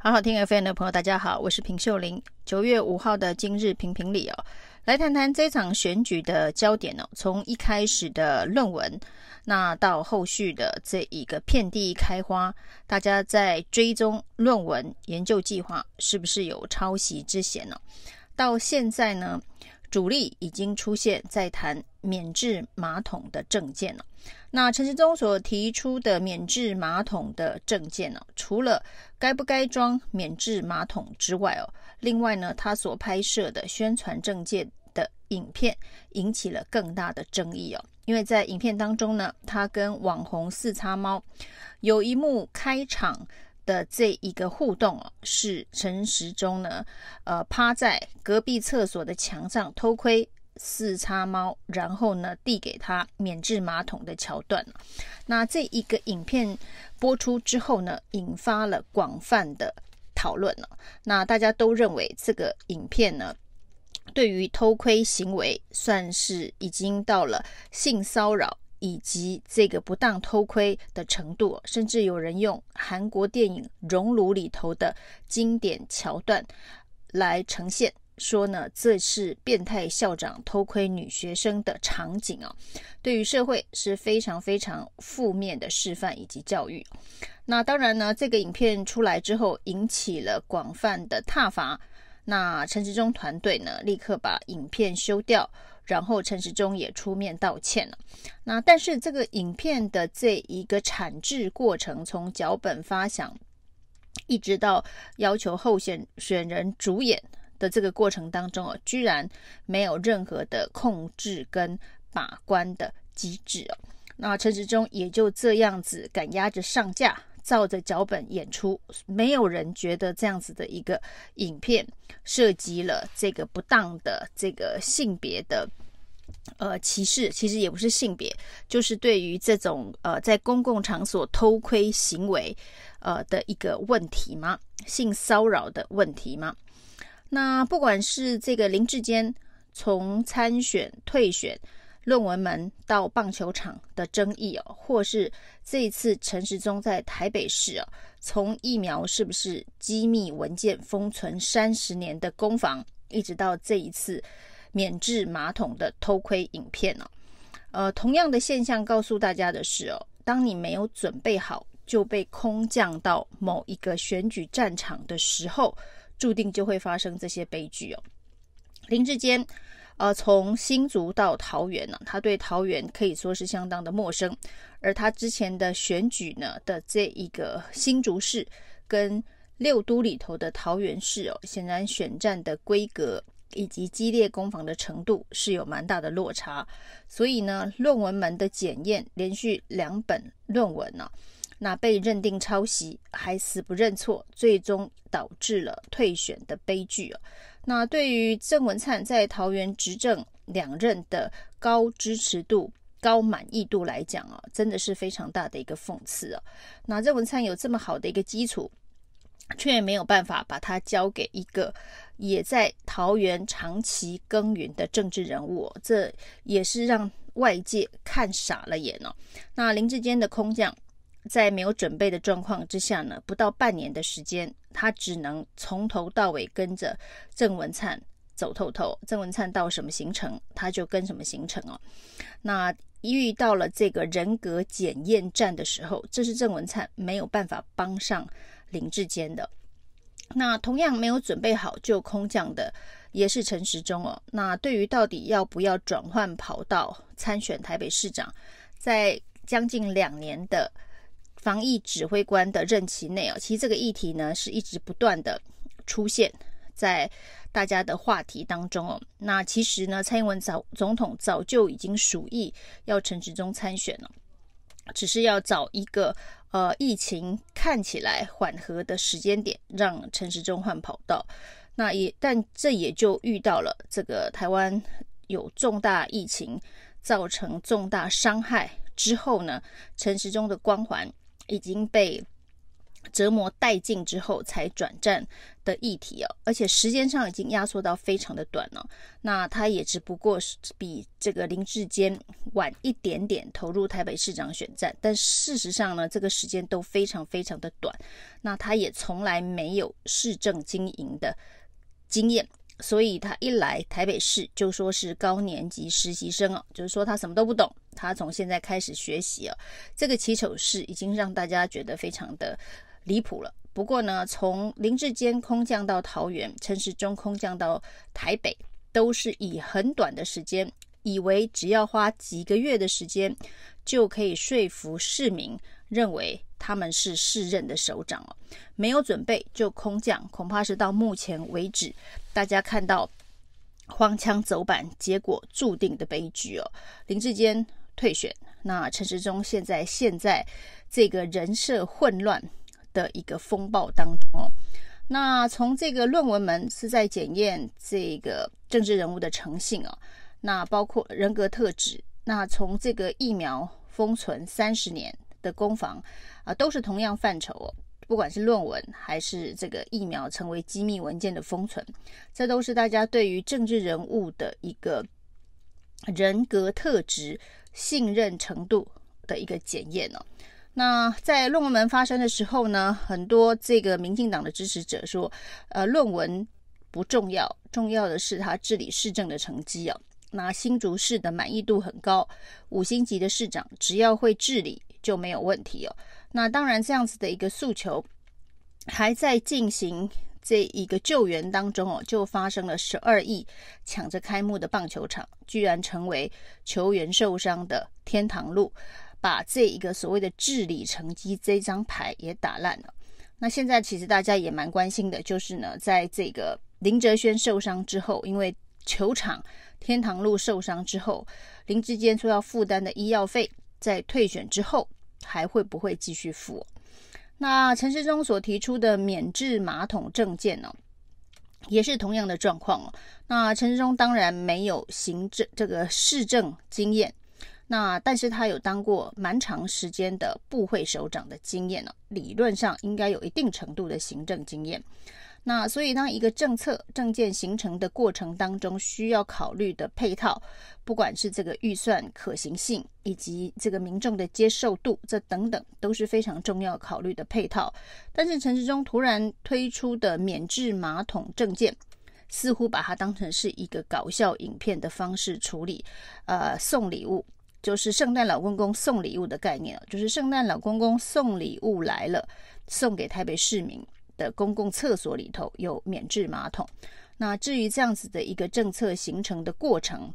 好好听 FM 的朋友，大家好，我是平秀玲。九月五号的今日评评理哦，来谈谈这场选举的焦点哦。从一开始的论文，那到后续的这一个遍地开花，大家在追踪论文研究计划是不是有抄袭之嫌呢？到现在呢，主力已经出现在谈免治马桶的政见了。那陈时中所提出的免治马桶的政见呢，除了该不该装免治马桶之外哦，另外呢，他所拍摄的宣传政见的影片引起了更大的争议哦。因为在影片当中呢，他跟网红四叉猫有一幕开场的这一个互动哦，是陈时中呢，呃，趴在隔壁厕所的墙上偷窥四叉猫，然后呢，递给他免治马桶的桥段。那这一个影片播出之后呢，引发了广泛的讨论了。那大家都认为这个影片呢，对于偷窥行为算是已经到了性骚扰。以及这个不当偷窥的程度，甚至有人用韩国电影《熔炉》里头的经典桥段来呈现，说呢，这是变态校长偷窥女学生的场景啊，对于社会是非常非常负面的示范以及教育。那当然呢，这个影片出来之后，引起了广泛的挞伐。那陈时中团队呢，立刻把影片修掉。然后陈时中也出面道歉了。那但是这个影片的这一个产制过程，从脚本发想一直到要求候选选人主演的这个过程当中哦，居然没有任何的控制跟把关的机制哦。那陈时中也就这样子赶鸭子上架，照着脚本演出，没有人觉得这样子的一个影片涉及了这个不当的这个性别的呃歧视，其实也不是性别，就是对于这种呃在公共场所偷窥行为呃的一个问题吗？性骚扰的问题吗？那不管是这个林志坚从参选退选。论文门到棒球场的争议哦，或是这一次陈时中在台北市哦，从疫苗是不是机密文件封存三十年的攻防，一直到这一次免治马桶的偷窥影片哦，呃，同样的现象告诉大家的是哦，当你没有准备好就被空降到某一个选举战场的时候，注定就会发生这些悲剧哦。林志坚。呃，从新竹到桃园呢，他对桃园可以说是相当的陌生，而他之前的选举呢的这一个新竹市跟六都里头的桃园市哦，显然选战的规格以及激烈攻防的程度是有蛮大的落差，所以呢，论文门的检验连续两本论文呢、那被认定抄袭，还死不认错，最终导致了退选的悲剧哦。那对于郑文灿在桃园执政两任的高支持度、高满意度来讲啊，真的是非常大的一个讽刺啊。那郑文灿有这么好的一个基础，却没有办法把它交给一个也在桃园长期耕耘的政治人物，这也是让外界看傻了眼哦。那林志坚的空降。在没有准备的状况之下呢，不到半年的时间，他只能从头到尾跟着郑文灿走透透。郑文灿到什么行程，他就跟什么行程哦。那一遇到了这个人格检验站的时候，这是郑文灿没有办法帮上林志坚的。那同样没有准备好就空降的，也是陈时中哦。那对于到底要不要转换跑道参选台北市长，在将近两年的。防疫指挥官的任期内哦，其实这个议题呢是一直不断的出现在大家的话题当中哦。那其实呢，蔡英文早总统早就已经属意要陈时中参选了，只是要找一个呃疫情看起来缓和的时间点，让陈时中换跑道。那也但这也就遇到了这个台湾有重大疫情造成重大伤害之后呢，陈时中的光环。已经被折磨殆尽之后才转战的议题哦，而且时间上已经压缩到非常的短了。那他也只不过是比这个林志坚晚一点点投入台北市长选战，但事实上呢，这个时间都非常非常的短。那他也从来没有市政经营的经验，所以他一来台北市就说是高年级实习生哦，就是说他什么都不懂，他从现在开始学习哦。这个起手式已经让大家觉得非常的。离谱了。不过呢，从林志坚空降到桃园，陈时中空降到台北，都是以很短的时间，以为只要花几个月的时间，就可以说服市民认为他们是市任的首长哦。没有准备就空降，恐怕是到目前为止大家看到荒腔走板，结果注定的悲剧哦。林志坚退选，那陈时中现在现在这个人设混乱。的一个风暴当中哦，那从这个论文门是在检验这个政治人物的诚信啊，那包括人格特质，那从这个疫苗封存三十年的攻防啊，都是同样范畴哦。不管是论文还是这个疫苗成为机密文件的封存，这都是大家对于政治人物的一个人格特质、信任程度的一个检验哦。那在论文门发生的时候呢，很多这个民进党的支持者说，呃，论文不重要，重要的是他治理市政的成绩啊。那新竹市的满意度很高，五星级的市长只要会治理就没有问题哦。那当然，这样子的一个诉求还在进行这一个救援当中哦，就发生了十二亿抢着开幕的棒球场，居然成为球员受伤的天堂路。把这一个所谓的治理成绩这张牌也打烂了。那现在其实大家也蛮关心的，就是呢，在这个林哲轩受伤之后，因为球场天堂路受伤之后，林志坚说要负担的医药费，在退选之后还会不会继续付？那陈时中所提出的免治马桶证件呢，也是同样的状况哦。那陈时中当然没有行政这个市政经验。那但是他有当过蛮长时间的部会首长的经验呢，理论上应该有一定程度的行政经验。那所以当一个政策政见形成的过程当中，需要考虑的配套，不管是这个预算可行性，以及这个民众的接受度，这等等都是非常重要考虑的配套。但是陈时中突然推出的免治马桶政见，似乎把它当成是一个搞笑影片的方式处理，呃，送礼物。就是圣诞老公公送礼物的概念，就是圣诞老公公送礼物来了，送给台北市民的公共厕所里头有免治马桶。那至于这样子的一个政策形成的过程，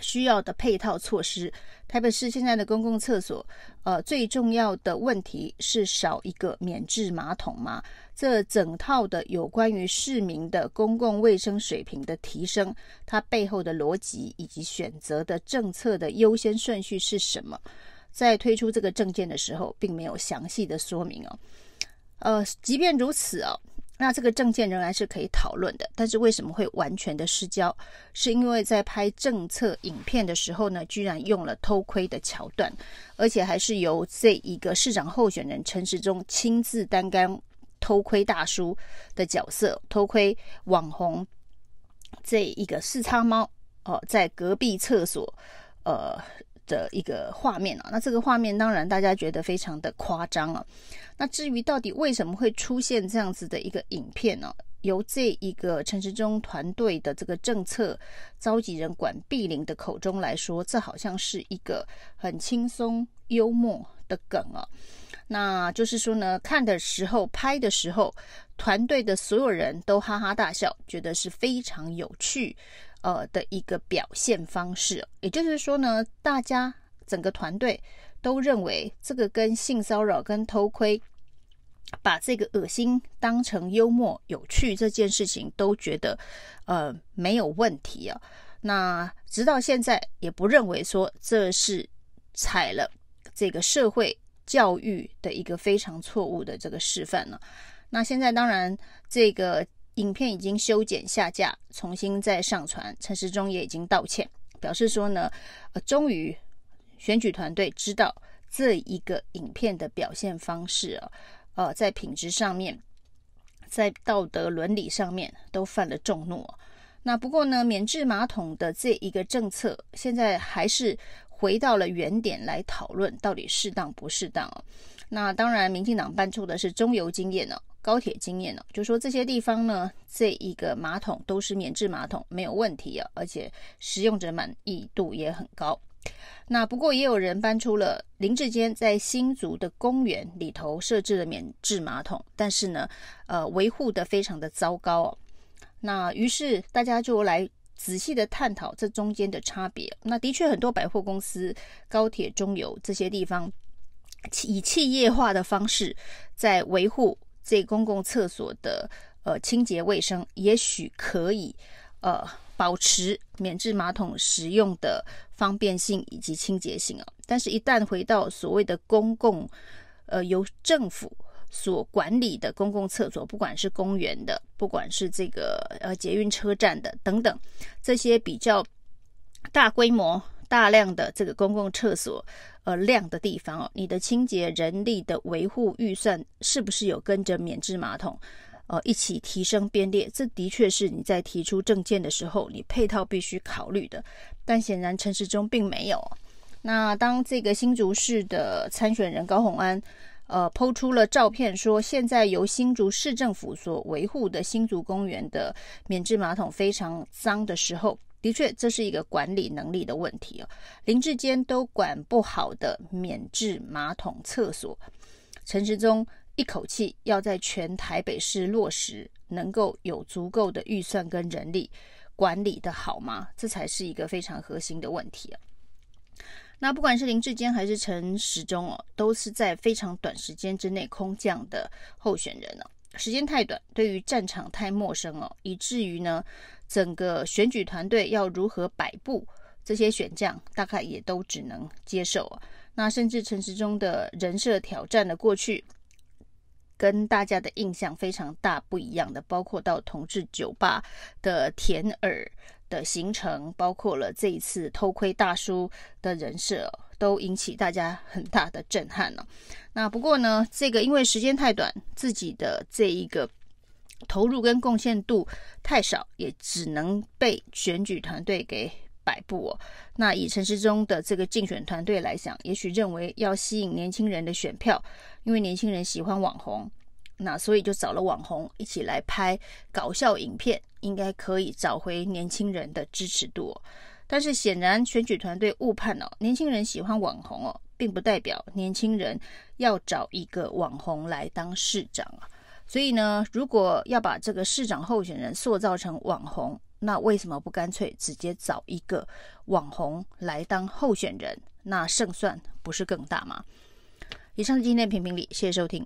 需要的配套措施，台北市现在的公共厕所，呃，最重要的问题是少一个免治马桶吗？这整套的有关于市民的公共卫生水平的提升，它背后的逻辑以及选择的政策的优先顺序是什么？在推出这个政见的时候，并没有详细的说明哦。呃，即便如此哦。那这个证件仍然是可以讨论的，但是为什么会完全的失焦？是因为在拍政策影片的时候呢，居然用了偷窥的桥段，而且还是由这一个市长候选人陈时中亲自担纲偷窥大叔的角色，偷窥网红这一个四叉猫哦，在隔壁厕所呃。的一个画面啊，那这个画面当然大家觉得非常的夸张啊。那至于到底为什么会出现这样子的一个影片呢？由这一个陈时中团队的这个政策召集人管碧玲的口中来说，这好像是一个很轻松幽默的梗啊。那就是说呢，看的时候、拍的时候，团队的所有人都哈哈大笑，觉得是非常有趣。呃的一个表现方式，也就是说呢，大家整个团队都认为这个跟性骚扰、跟偷窥，把这个恶心当成幽默有趣这件事情，都觉得呃没有问题啊。那直到现在也不认为说这是踩了这个社会教育的一个非常错误的这个示范了。那现在当然这个。影片已经修剪下架，重新再上传。陈时中也已经道歉，表示说呢，呃，终于选举团队知道这一个影片的表现方式啊，呃，在品质上面，在道德伦理上面都犯了众怒。那不过呢，免治马桶的这一个政策，现在还是回到了原点来讨论到底适当不适当哦。那当然，民进党搬出的是中油经验呢，高铁经验呢，就说这些地方呢，这一个马桶都是免治马桶，没有问题啊，而且使用者满意度也很高。那不过也有人搬出了林志坚在新竹的公园里头设置了免治马桶，但是呢，呃，维护的非常的糟糕哦。那于是大家就来仔细的探讨这中间的差别。那的确，很多百货公司、高铁、中油这些地方，以企业化的方式在维护这公共厕所的呃清洁卫生，也许可以呃保持免治马桶使用的方便性以及清洁性啊。但是，一旦回到所谓的公共呃由政府所管理的公共厕所，不管是公园的，不管是这个呃捷运车站的等等，这些比较大规模、大量的这个公共厕所呃量的地方哦，你的清洁人力的维护预算是不是有跟着免治马桶呃一起提升编列？这的确是你在提出政见的时候，你配套必须考虑的。但显然陈时中并没有。那当这个新竹市的参选人高虹安。呃抛出了照片，说现在由新竹市政府所维护的新竹公园的免治马桶非常脏的时候，的确这是一个管理能力的问题哦。林志坚都管不好的免治马桶厕所，陈时中一口气要在全台北市落实，能够有足够的预算跟人力管理的好吗？这才是一个非常核心的问题啊。那不管是林志坚还是陈时中哦，都是在非常短时间之内空降的候选人哦，时间太短，对于战场太陌生哦，以至于呢，整个选举团队要如何摆布，这些选将大概也都只能接受啊。那甚至陈时中的人设挑战的过去，跟大家的印象非常大不一样的，包括到同志酒吧的甜耳。的行程，包括了这一次偷窥大叔的人设，都引起大家很大的震撼了。那不过呢，这个因为时间太短，自己的这一个投入跟贡献度太少，也只能被选举团队给摆布哦。那以陈时中的这个竞选团队来讲，也许认为要吸引年轻人的选票，因为年轻人喜欢网红。那所以就找了网红一起来拍搞笑影片，应该可以找回年轻人的支持度哦。但是显然选举团队误判了，年轻人喜欢网红哦，并不代表年轻人要找一个网红来当市长啊。所以呢，如果要把这个市长候选人塑造成网红，那为什么不干脆直接找一个网红来当候选人？那胜算不是更大吗？以上是今天的评评理，谢谢收听。